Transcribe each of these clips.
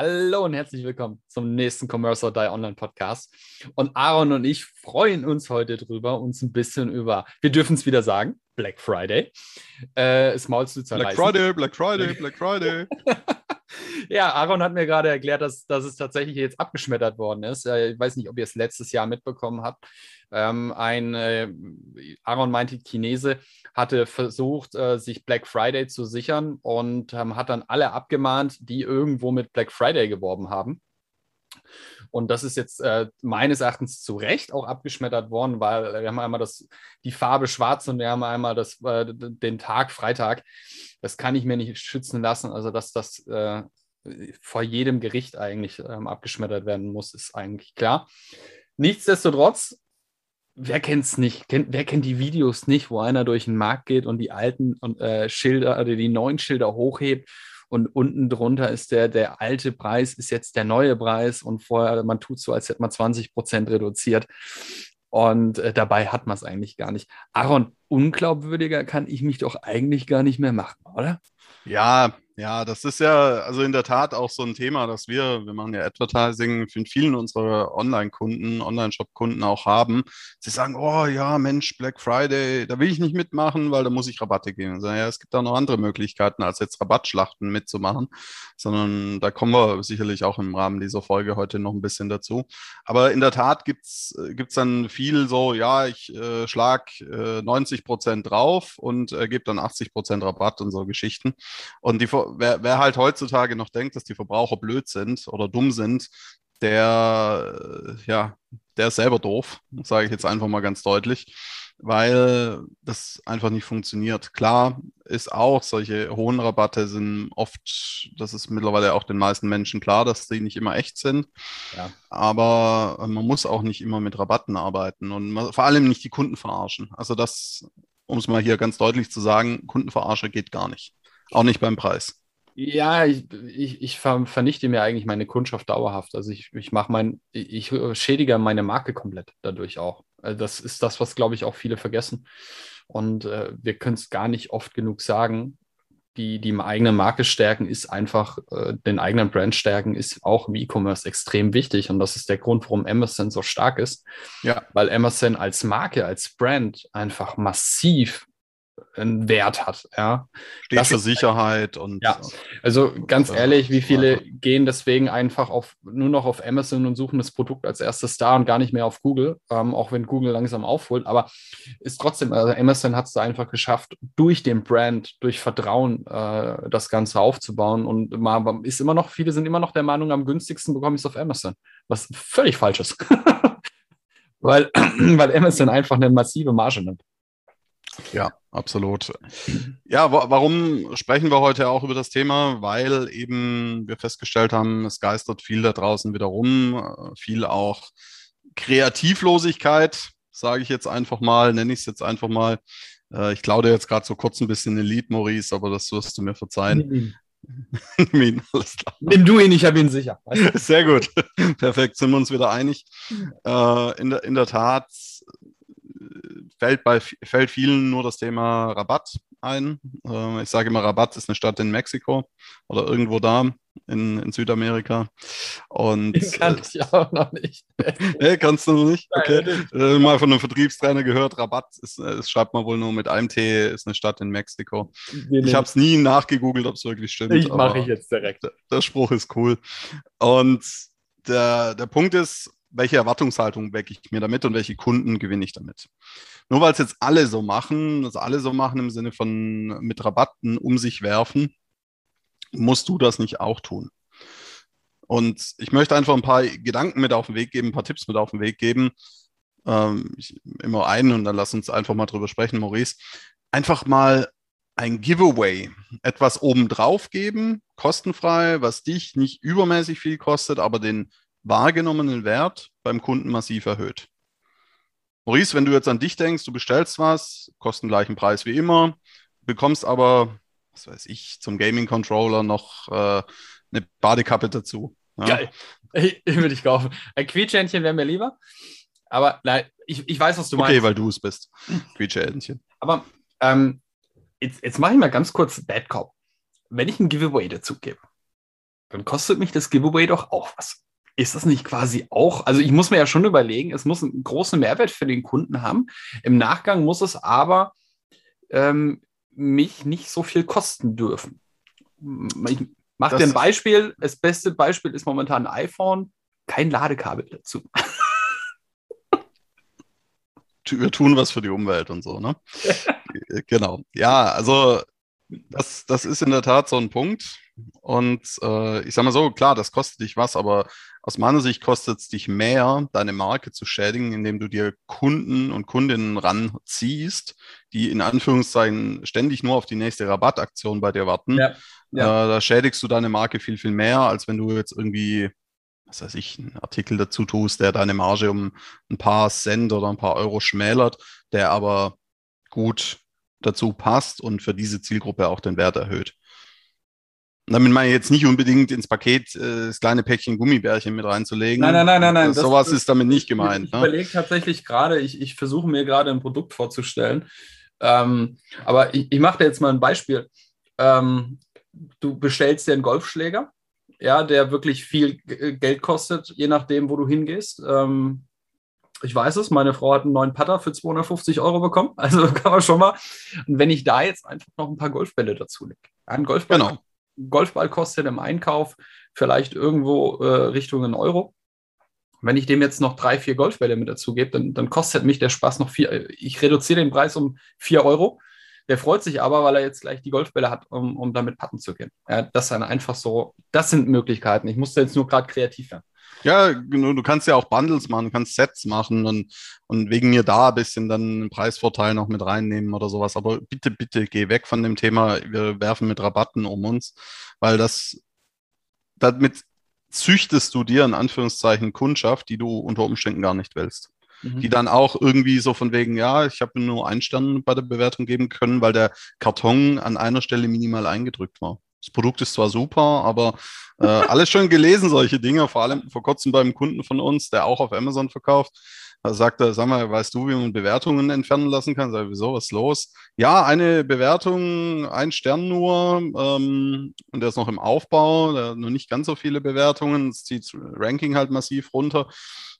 Hallo und herzlich willkommen zum nächsten Commerce or Die Online Podcast. Und Aaron und ich freuen uns heute drüber, uns ein bisschen über, wir dürfen es wieder sagen, Black Friday, äh, das Maul zu zerreißen. Black Friday, Black Friday, Black Friday. ja, Aaron hat mir gerade erklärt, dass, dass es tatsächlich jetzt abgeschmettert worden ist. Ich weiß nicht, ob ihr es letztes Jahr mitbekommen habt. Ähm, ein äh, Aaron meinte, Chinese hatte versucht, äh, sich Black Friday zu sichern und ähm, hat dann alle abgemahnt, die irgendwo mit Black Friday geworben haben. Und das ist jetzt äh, meines Erachtens zu Recht auch abgeschmettert worden, weil wir haben einmal das, die Farbe schwarz und wir haben einmal das, äh, den Tag Freitag. Das kann ich mir nicht schützen lassen. Also, dass das äh, vor jedem Gericht eigentlich ähm, abgeschmettert werden muss, ist eigentlich klar. Nichtsdestotrotz wer kennt es nicht? Kennt, wer kennt die Videos nicht, wo einer durch den Markt geht und die alten und, äh, Schilder oder die neuen Schilder hochhebt und unten drunter ist der, der alte Preis, ist jetzt der neue Preis und vorher, man tut so, als hätte man 20 Prozent reduziert. Und äh, dabei hat man es eigentlich gar nicht. Aaron, unglaubwürdiger kann ich mich doch eigentlich gar nicht mehr machen, oder? Ja, ja, das ist ja also in der Tat auch so ein Thema, das wir, wir machen ja Advertising für vielen unserer Online-Kunden, Online-Shop-Kunden auch haben. Sie sagen, oh ja, Mensch, Black Friday, da will ich nicht mitmachen, weil da muss ich Rabatte geben. Also, ja, es gibt auch noch andere Möglichkeiten, als jetzt Rabattschlachten mitzumachen, sondern da kommen wir sicherlich auch im Rahmen dieser Folge heute noch ein bisschen dazu. Aber in der Tat gibt's gibt's dann viel so, ja, ich äh, schlag äh, 90 Prozent drauf und äh, gebe dann 80 Prozent Rabatt und so Geschichten. Und die wer, wer halt heutzutage noch denkt, dass die Verbraucher blöd sind oder dumm sind, der, äh, ja, der ist selber doof, sage ich jetzt einfach mal ganz deutlich, weil das einfach nicht funktioniert. Klar ist auch, solche hohen Rabatte sind oft, das ist mittlerweile auch den meisten Menschen klar, dass die nicht immer echt sind. Ja. Aber man muss auch nicht immer mit Rabatten arbeiten und man, vor allem nicht die Kunden verarschen. Also das, um es mal hier ganz deutlich zu sagen, Kundenverarsche geht gar nicht. Auch nicht beim Preis. Ja, ich, ich, ich vernichte mir eigentlich meine Kundschaft dauerhaft. Also ich, ich mache mein, ich schädige meine Marke komplett dadurch auch. Also das ist das, was, glaube ich, auch viele vergessen. Und äh, wir können es gar nicht oft genug sagen. Die, die eigene Marke stärken ist einfach, äh, den eigenen Brand stärken ist auch im E-Commerce extrem wichtig. Und das ist der Grund, warum Amazon so stark ist. Ja. Weil Amazon als Marke, als Brand einfach massiv einen Wert hat. Ja. Steht das für Sicherheit und. Ja, also ganz ehrlich, wie viele gehen deswegen einfach auf, nur noch auf Amazon und suchen das Produkt als erstes da und gar nicht mehr auf Google, ähm, auch wenn Google langsam aufholt. Aber ist trotzdem, also Amazon hat es da einfach geschafft, durch den Brand, durch Vertrauen äh, das Ganze aufzubauen. Und man ist immer noch, viele sind immer noch der Meinung, am günstigsten bekomme ich es auf Amazon, was völlig falsch ist. weil, weil Amazon einfach eine massive Marge nimmt. Ja, absolut. Ja, warum sprechen wir heute auch über das Thema? Weil eben wir festgestellt haben, es geistert viel da draußen wieder rum, viel auch Kreativlosigkeit, sage ich jetzt einfach mal, nenne ich es jetzt einfach mal. Äh, ich klaue dir jetzt gerade so kurz ein bisschen den Lied, Maurice, aber das wirst du mir verzeihen. Nimm ihn, alles klar. Nimm du ihn, ich habe ihn sicher. Sehr gut. Perfekt, sind wir uns wieder einig. Äh, in, der, in der Tat fällt, bei, fällt vielen nur das Thema Rabatt ein. Äh, ich sage immer, Rabatt ist eine Stadt in Mexiko oder irgendwo da in, in Südamerika. Und, Den kann ich auch noch nicht. nee, kannst du noch nicht? Okay. Äh, mal von einem Vertriebstrainer gehört, Rabatt ist, das äh, schreibt man wohl nur mit einem T, ist eine Stadt in Mexiko. Nee, ich habe es nie nachgegoogelt, ob es wirklich stimmt. Ich mache ich jetzt direkt. Der Spruch ist cool. Und der, der Punkt ist, welche Erwartungshaltung wecke ich mir damit und welche Kunden gewinne ich damit. Nur weil es jetzt alle so machen, das alle so machen im Sinne von mit Rabatten um sich werfen, musst du das nicht auch tun. Und ich möchte einfach ein paar Gedanken mit auf den Weg geben, ein paar Tipps mit auf den Weg geben. Ähm, ich, immer einen und dann lass uns einfach mal drüber sprechen, Maurice. Einfach mal ein Giveaway, etwas obendrauf geben, kostenfrei, was dich nicht übermäßig viel kostet, aber den wahrgenommenen Wert beim Kunden massiv erhöht. Maurice, wenn du jetzt an dich denkst, du bestellst was, kosten gleichen Preis wie immer, bekommst aber, was weiß ich, zum Gaming-Controller noch äh, eine Badekappe dazu. Ja? Geil. Ich, ich würde ich kaufen. Ein Quietschhändchen wäre mir lieber. Aber nein, ich, ich weiß, was du okay, meinst. Okay, weil du es bist. Quietschhändchen. Aber ähm, jetzt, jetzt mache ich mal ganz kurz Bad Cop. Wenn ich ein Giveaway dazu gebe, dann kostet mich das Giveaway doch auch was. Ist das nicht quasi auch, also ich muss mir ja schon überlegen, es muss einen großen Mehrwert für den Kunden haben. Im Nachgang muss es aber ähm, mich nicht so viel kosten dürfen. Ich mache dir ein Beispiel. Das beste Beispiel ist momentan ein iPhone, kein Ladekabel dazu. Wir tun was für die Umwelt und so, ne? genau. Ja, also das, das ist in der Tat so ein Punkt. Und äh, ich sage mal so, klar, das kostet dich was, aber aus meiner Sicht kostet es dich mehr, deine Marke zu schädigen, indem du dir Kunden und Kundinnen ranziehst, die in Anführungszeichen ständig nur auf die nächste Rabattaktion bei dir warten. Ja, ja. Äh, da schädigst du deine Marke viel, viel mehr, als wenn du jetzt irgendwie, was weiß ich, einen Artikel dazu tust, der deine Marge um ein paar Cent oder ein paar Euro schmälert, der aber gut dazu passt und für diese Zielgruppe auch den Wert erhöht. Und damit meine ich jetzt nicht unbedingt ins Paket äh, das kleine Päckchen Gummibärchen mit reinzulegen. Nein, nein, nein, nein, nein. Das, sowas ist damit nicht gemeint. Ich, ich ne? überlege tatsächlich gerade, ich, ich versuche mir gerade ein Produkt vorzustellen. Ähm, aber ich, ich mache dir jetzt mal ein Beispiel. Ähm, du bestellst dir einen Golfschläger, ja, der wirklich viel Geld kostet, je nachdem, wo du hingehst. Ähm, ich weiß es, meine Frau hat einen neuen Putter für 250 Euro bekommen. Also kann man schon mal. Und wenn ich da jetzt einfach noch ein paar Golfbälle dazu lege. Ein Golfball, genau. Golfball kostet im Einkauf vielleicht irgendwo äh, Richtung einen Euro. Wenn ich dem jetzt noch drei, vier Golfbälle mit dazu gebe, dann, dann kostet mich der Spaß noch vier. Ich reduziere den Preis um vier Euro. Der freut sich aber, weil er jetzt gleich die Golfbälle hat, um, um damit patten zu gehen. Ja, das dann einfach so, das sind Möglichkeiten. Ich musste jetzt nur gerade kreativ werden. Ja, genau, du kannst ja auch Bundles machen, kannst Sets machen und, und wegen mir da ein bisschen dann einen Preisvorteil noch mit reinnehmen oder sowas. Aber bitte, bitte geh weg von dem Thema, wir werfen mit Rabatten um uns, weil das, damit züchtest du dir in Anführungszeichen Kundschaft, die du unter Umständen gar nicht willst. Mhm. Die dann auch irgendwie so von wegen, ja, ich habe nur einen Stern bei der Bewertung geben können, weil der Karton an einer Stelle minimal eingedrückt war. Das Produkt ist zwar super, aber äh, alles schon gelesen, solche Dinge, vor allem vor kurzem beim Kunden von uns, der auch auf Amazon verkauft. Da sagt er, sag mal, weißt du, wie man Bewertungen entfernen lassen kann? Sag ich, wieso, was ist los? Ja, eine Bewertung, ein Stern nur, ähm, und der ist noch im Aufbau, der hat noch nicht ganz so viele Bewertungen, das zieht Ranking halt massiv runter.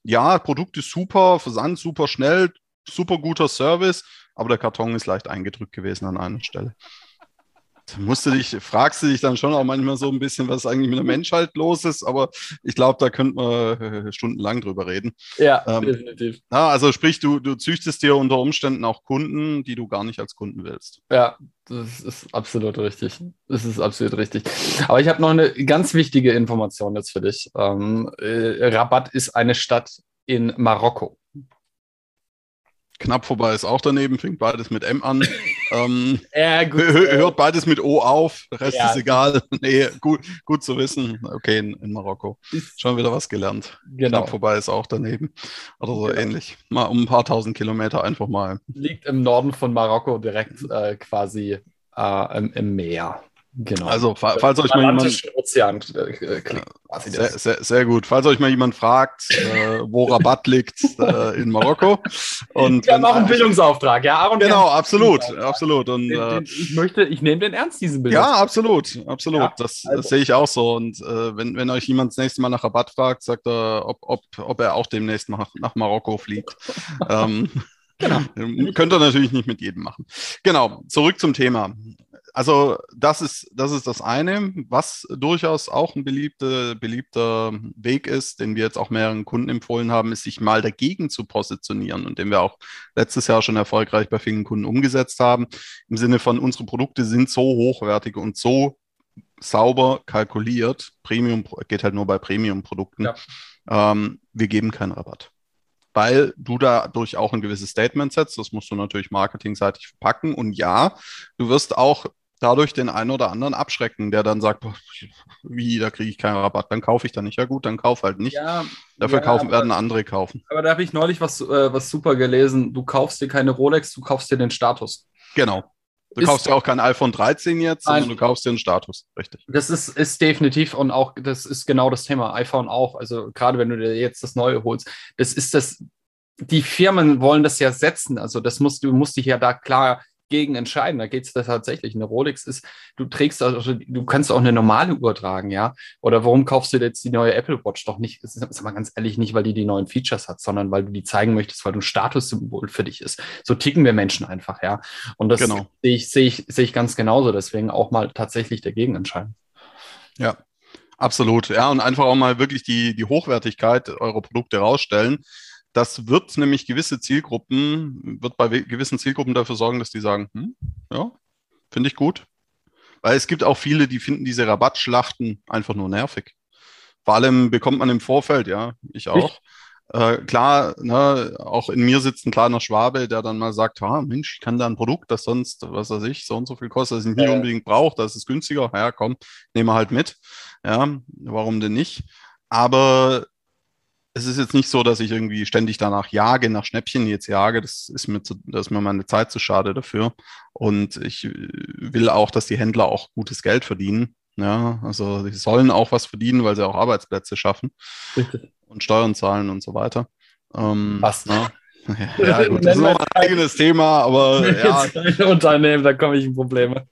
Ja, Produkt ist super, Versand super schnell, super guter Service, aber der Karton ist leicht eingedrückt gewesen an einer Stelle musst du dich, fragst du dich dann schon auch manchmal so ein bisschen, was eigentlich mit der Menschheit los ist, aber ich glaube, da könnte man äh, stundenlang drüber reden. Ja, ähm, definitiv. Na, also sprich, du, du züchtest dir unter Umständen auch Kunden, die du gar nicht als Kunden willst. Ja, das ist absolut richtig. Das ist absolut richtig. Aber ich habe noch eine ganz wichtige Information jetzt für dich. Ähm, äh, Rabat ist eine Stadt in Marokko. Knapp vorbei ist auch daneben, fängt beides mit M an. ähm, ja, gut. Hört beides mit O auf, der Rest ja. ist egal. nee, gut, gut zu wissen. Okay, in, in Marokko. Schon wieder was gelernt. Genau. Knapp vorbei ist auch daneben. Oder so genau. ähnlich. Mal um ein paar tausend Kilometer einfach mal. Liegt im Norden von Marokko direkt äh, quasi äh, im, im Meer. Genau. Also, falls euch mal jemand. Ozean, äh, sehr, sehr, sehr, gut. Falls euch mal jemand fragt, äh, wo Rabatt liegt äh, in Marokko. Und Wir haben auch einen Bildungsauftrag, ja, Aaron. Genau, absolut, absolut. Und, den, den, ich möchte, ich nehme den ernst, diesen Bildung. Ja, absolut, absolut. Ja, das, also. das, sehe ich auch so. Und äh, wenn, wenn euch jemand das nächste Mal nach Rabatt fragt, sagt er, ob, ob, ob er auch demnächst nach, nach Marokko fliegt. ähm, Genau. Könnt ihr natürlich nicht mit jedem machen. Genau, zurück zum Thema also das ist, das ist das eine, was durchaus auch ein beliebte, beliebter Weg ist, den wir jetzt auch mehreren Kunden empfohlen haben, ist, sich mal dagegen zu positionieren und den wir auch letztes Jahr schon erfolgreich bei vielen Kunden umgesetzt haben. Im Sinne von, unsere Produkte sind so hochwertig und so sauber kalkuliert. Premium geht halt nur bei Premium-Produkten. Ja. Ähm, wir geben keinen Rabatt weil du dadurch auch ein gewisses Statement setzt. Das musst du natürlich marketingseitig verpacken. Und ja, du wirst auch dadurch den einen oder anderen abschrecken, der dann sagt, wie, da kriege ich keinen Rabatt, dann kaufe ich da nicht. Ja gut, dann kauf halt nicht. Ja, Dafür ja, kaufen, aber, werden andere kaufen. Aber da habe ich neulich was, äh, was super gelesen. Du kaufst dir keine Rolex, du kaufst dir den Status. Genau. Du kaufst ja auch kein iPhone 13 jetzt, sondern nein, du kaufst dir einen Status, richtig. Das ist, ist definitiv und auch, das ist genau das Thema. iPhone auch. Also gerade wenn du dir jetzt das Neue holst, das ist das, die Firmen wollen das ja setzen. Also das musst du musst dich ja da klar gegen entscheiden. Da geht es da tatsächlich. Eine Rolex ist, du trägst, also du kannst auch eine normale Uhr tragen, ja. Oder warum kaufst du jetzt die neue Apple Watch doch nicht? Das ist mal ganz ehrlich nicht, weil die die neuen Features hat, sondern weil du die zeigen möchtest, weil du ein Statussymbol für dich ist. So ticken wir Menschen einfach, ja. Und das genau. sehe ich, sehe ich, sehe ich ganz genauso. Deswegen auch mal tatsächlich dagegen entscheiden. Ja, Absolut, ja, und einfach auch mal wirklich die, die Hochwertigkeit eurer Produkte rausstellen. Das wird nämlich gewisse Zielgruppen, wird bei gewissen Zielgruppen dafür sorgen, dass die sagen, hm, ja, finde ich gut. Weil es gibt auch viele, die finden diese Rabattschlachten einfach nur nervig. Vor allem bekommt man im Vorfeld, ja, ich auch. Äh, klar, ne, auch in mir sitzt ein kleiner Schwabe, der dann mal sagt, ah, Mensch, ich kann da ein Produkt, das sonst, was weiß ich, so und so viel kostet, das ich nicht ja. unbedingt brauche, das ist günstiger. Ja, komm, nehmen wir halt mit. Ja, warum denn nicht? Aber es ist jetzt nicht so, dass ich irgendwie ständig danach jage, nach Schnäppchen jetzt jage. Das ist mir, zu, das ist mir meine Zeit zu schade dafür. Und ich äh, will auch, dass die Händler auch gutes Geld verdienen. Ja, also sie sollen auch was verdienen, weil sie auch Arbeitsplätze schaffen Richtig. und Steuern zahlen und so weiter. Ähm, was? Ne? Ja, gut, das ist noch ein eigenes Thema, aber ja. Unternehmen, da komme ich in Probleme.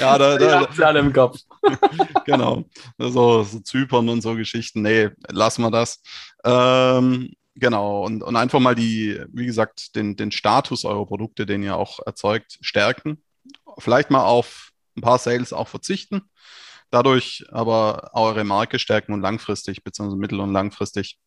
Ja, da, da, da alle im Kopf. genau. So, so Zypern und so Geschichten. Nee, lassen wir das. Ähm, genau. Und, und einfach mal die, wie gesagt, den, den Status eurer Produkte, den ihr auch erzeugt, stärken. Vielleicht mal auf ein paar Sales auch verzichten. Dadurch aber eure Marke stärken und langfristig, beziehungsweise mittel- und langfristig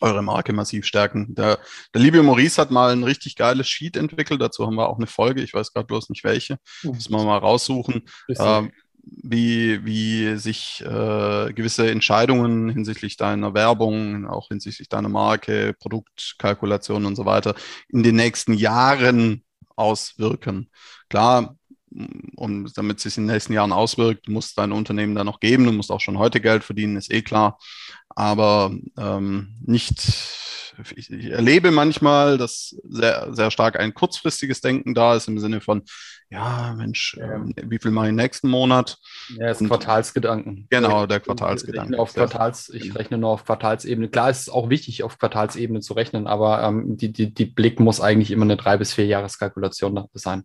eure Marke massiv stärken. Der, der liebe Maurice hat mal ein richtig geiles Sheet entwickelt. Dazu haben wir auch eine Folge. Ich weiß gerade bloß nicht welche. Mhm. Müssen wir mal raussuchen. Äh, wie, wie sich äh, gewisse Entscheidungen hinsichtlich deiner Werbung, auch hinsichtlich deiner Marke, Produktkalkulation und so weiter in den nächsten Jahren auswirken. Klar, und damit es sich in den nächsten Jahren auswirkt, muss dein Unternehmen da noch geben. Du musst auch schon heute Geld verdienen, ist eh klar. Aber ähm, nicht, ich, ich, erlebe manchmal, dass sehr, sehr stark ein kurzfristiges Denken da ist im Sinne von, ja, Mensch, ja. Äh, wie viel mache ich nächsten Monat? Ja, das Quartalsgedanken. Genau, der Quartalsgedanke. Ich rechne, auf Quartals, ich rechne nur auf Quartalsebene. Klar ist es auch wichtig, auf Quartalsebene zu rechnen, aber ähm, die, die, die Blick muss eigentlich immer eine drei bis vier Jahreskalkulation sein.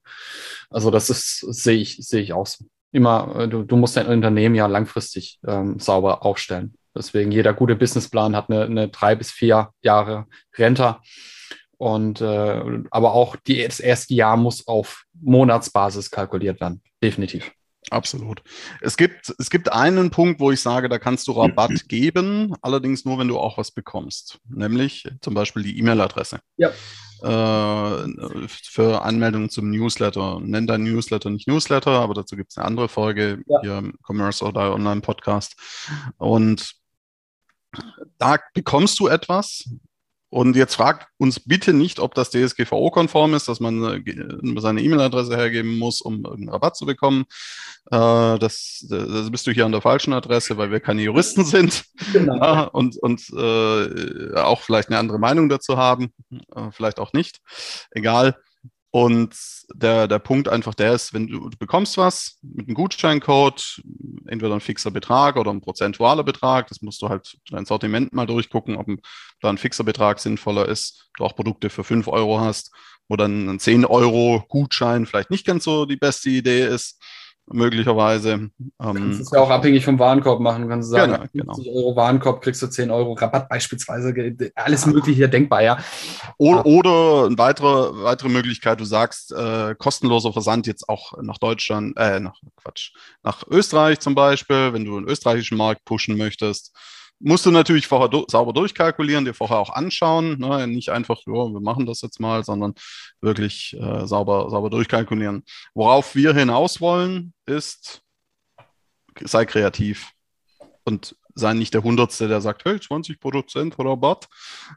Also das ist, sehe ich, sehe ich auch so. Immer, äh, du, du musst dein Unternehmen ja langfristig ähm, sauber aufstellen. Deswegen jeder gute Businessplan hat eine, eine drei bis vier Jahre Rente. Und äh, aber auch die, das erste Jahr muss auf Monatsbasis kalkuliert werden. Definitiv. Absolut. Es gibt, es gibt einen Punkt, wo ich sage, da kannst du Rabatt geben, allerdings nur, wenn du auch was bekommst, nämlich zum Beispiel die E-Mail-Adresse. Ja. Äh, für Anmeldungen zum Newsletter. Nenn dein Newsletter nicht Newsletter, aber dazu gibt es eine andere Folge ja. hier im Commerce oder Online-Podcast. Und da bekommst du etwas, und jetzt fragt uns bitte nicht, ob das DSGVO-konform ist, dass man äh, seine E-Mail-Adresse hergeben muss, um irgendeinen Rabatt zu bekommen. Äh, das, das, bist du hier an der falschen Adresse, weil wir keine Juristen sind genau. ja, und, und äh, auch vielleicht eine andere Meinung dazu haben, äh, vielleicht auch nicht. Egal. Und der, der Punkt einfach der ist, wenn du, du bekommst was mit einem Gutscheincode, entweder ein fixer Betrag oder ein prozentualer Betrag, das musst du halt dein Sortiment mal durchgucken, ob da ein fixer Betrag sinnvoller ist, du auch Produkte für 5 Euro hast, wo dann ein 10 Euro Gutschein vielleicht nicht ganz so die beste Idee ist möglicherweise. Ähm, du kannst es ja auch abhängig vom Warenkorb machen. Du kannst sagen, genau, 50 genau. Euro Warenkorb kriegst du 10 Euro Rabatt beispielsweise. Alles Mögliche denkbar, ja. Oder, oder eine weitere, weitere Möglichkeit, du sagst, äh, kostenloser Versand jetzt auch nach Deutschland, äh, nach Quatsch, nach Österreich zum Beispiel, wenn du einen österreichischen Markt pushen möchtest musst du natürlich vorher do sauber durchkalkulieren, dir vorher auch anschauen. Ne? Nicht einfach, ja, wir machen das jetzt mal, sondern wirklich äh, sauber, sauber durchkalkulieren. Worauf wir hinaus wollen, ist, sei kreativ und sei nicht der Hundertste, der sagt, hey, 20 Prozent Rabatt.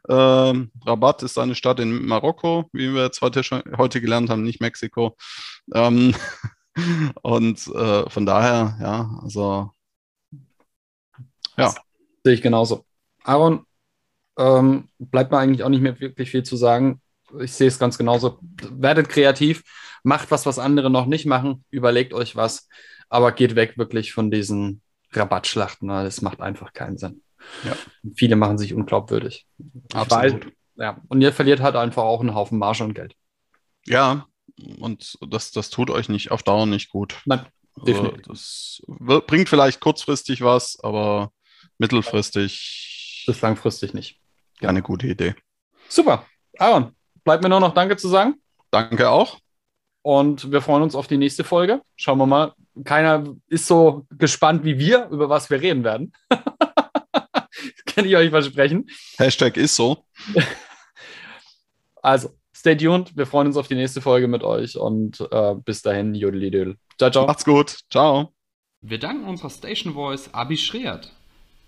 Ähm, Rabatt ist eine Stadt in Marokko, wie wir jetzt heute, schon, heute gelernt haben, nicht Mexiko. Ähm, Und äh, von daher, ja, also ja. Sehe ich genauso. Aaron, ähm, bleibt mir eigentlich auch nicht mehr wirklich viel zu sagen. Ich sehe es ganz genauso. Werdet kreativ, macht was, was andere noch nicht machen, überlegt euch was, aber geht weg wirklich von diesen Rabattschlachten. Das macht einfach keinen Sinn. Ja. Viele machen sich unglaubwürdig. Absolut. Weiß, ja, und ihr verliert halt einfach auch einen Haufen Marge und Geld. Ja, und das, das tut euch nicht auf Dauer nicht gut. Nein, also definitiv. das bringt vielleicht kurzfristig was, aber mittelfristig. Bis langfristig nicht. Keine gute Idee. Super. Aaron, bleibt mir nur noch Danke zu sagen. Danke auch. Und wir freuen uns auf die nächste Folge. Schauen wir mal. Keiner ist so gespannt wie wir, über was wir reden werden. kann ich euch versprechen. Hashtag ist so. Also, stay tuned. Wir freuen uns auf die nächste Folge mit euch und äh, bis dahin, Jodelidöl. Ciao, ciao. Macht's gut. Ciao. Wir danken unserer Station Voice Abi Schreert.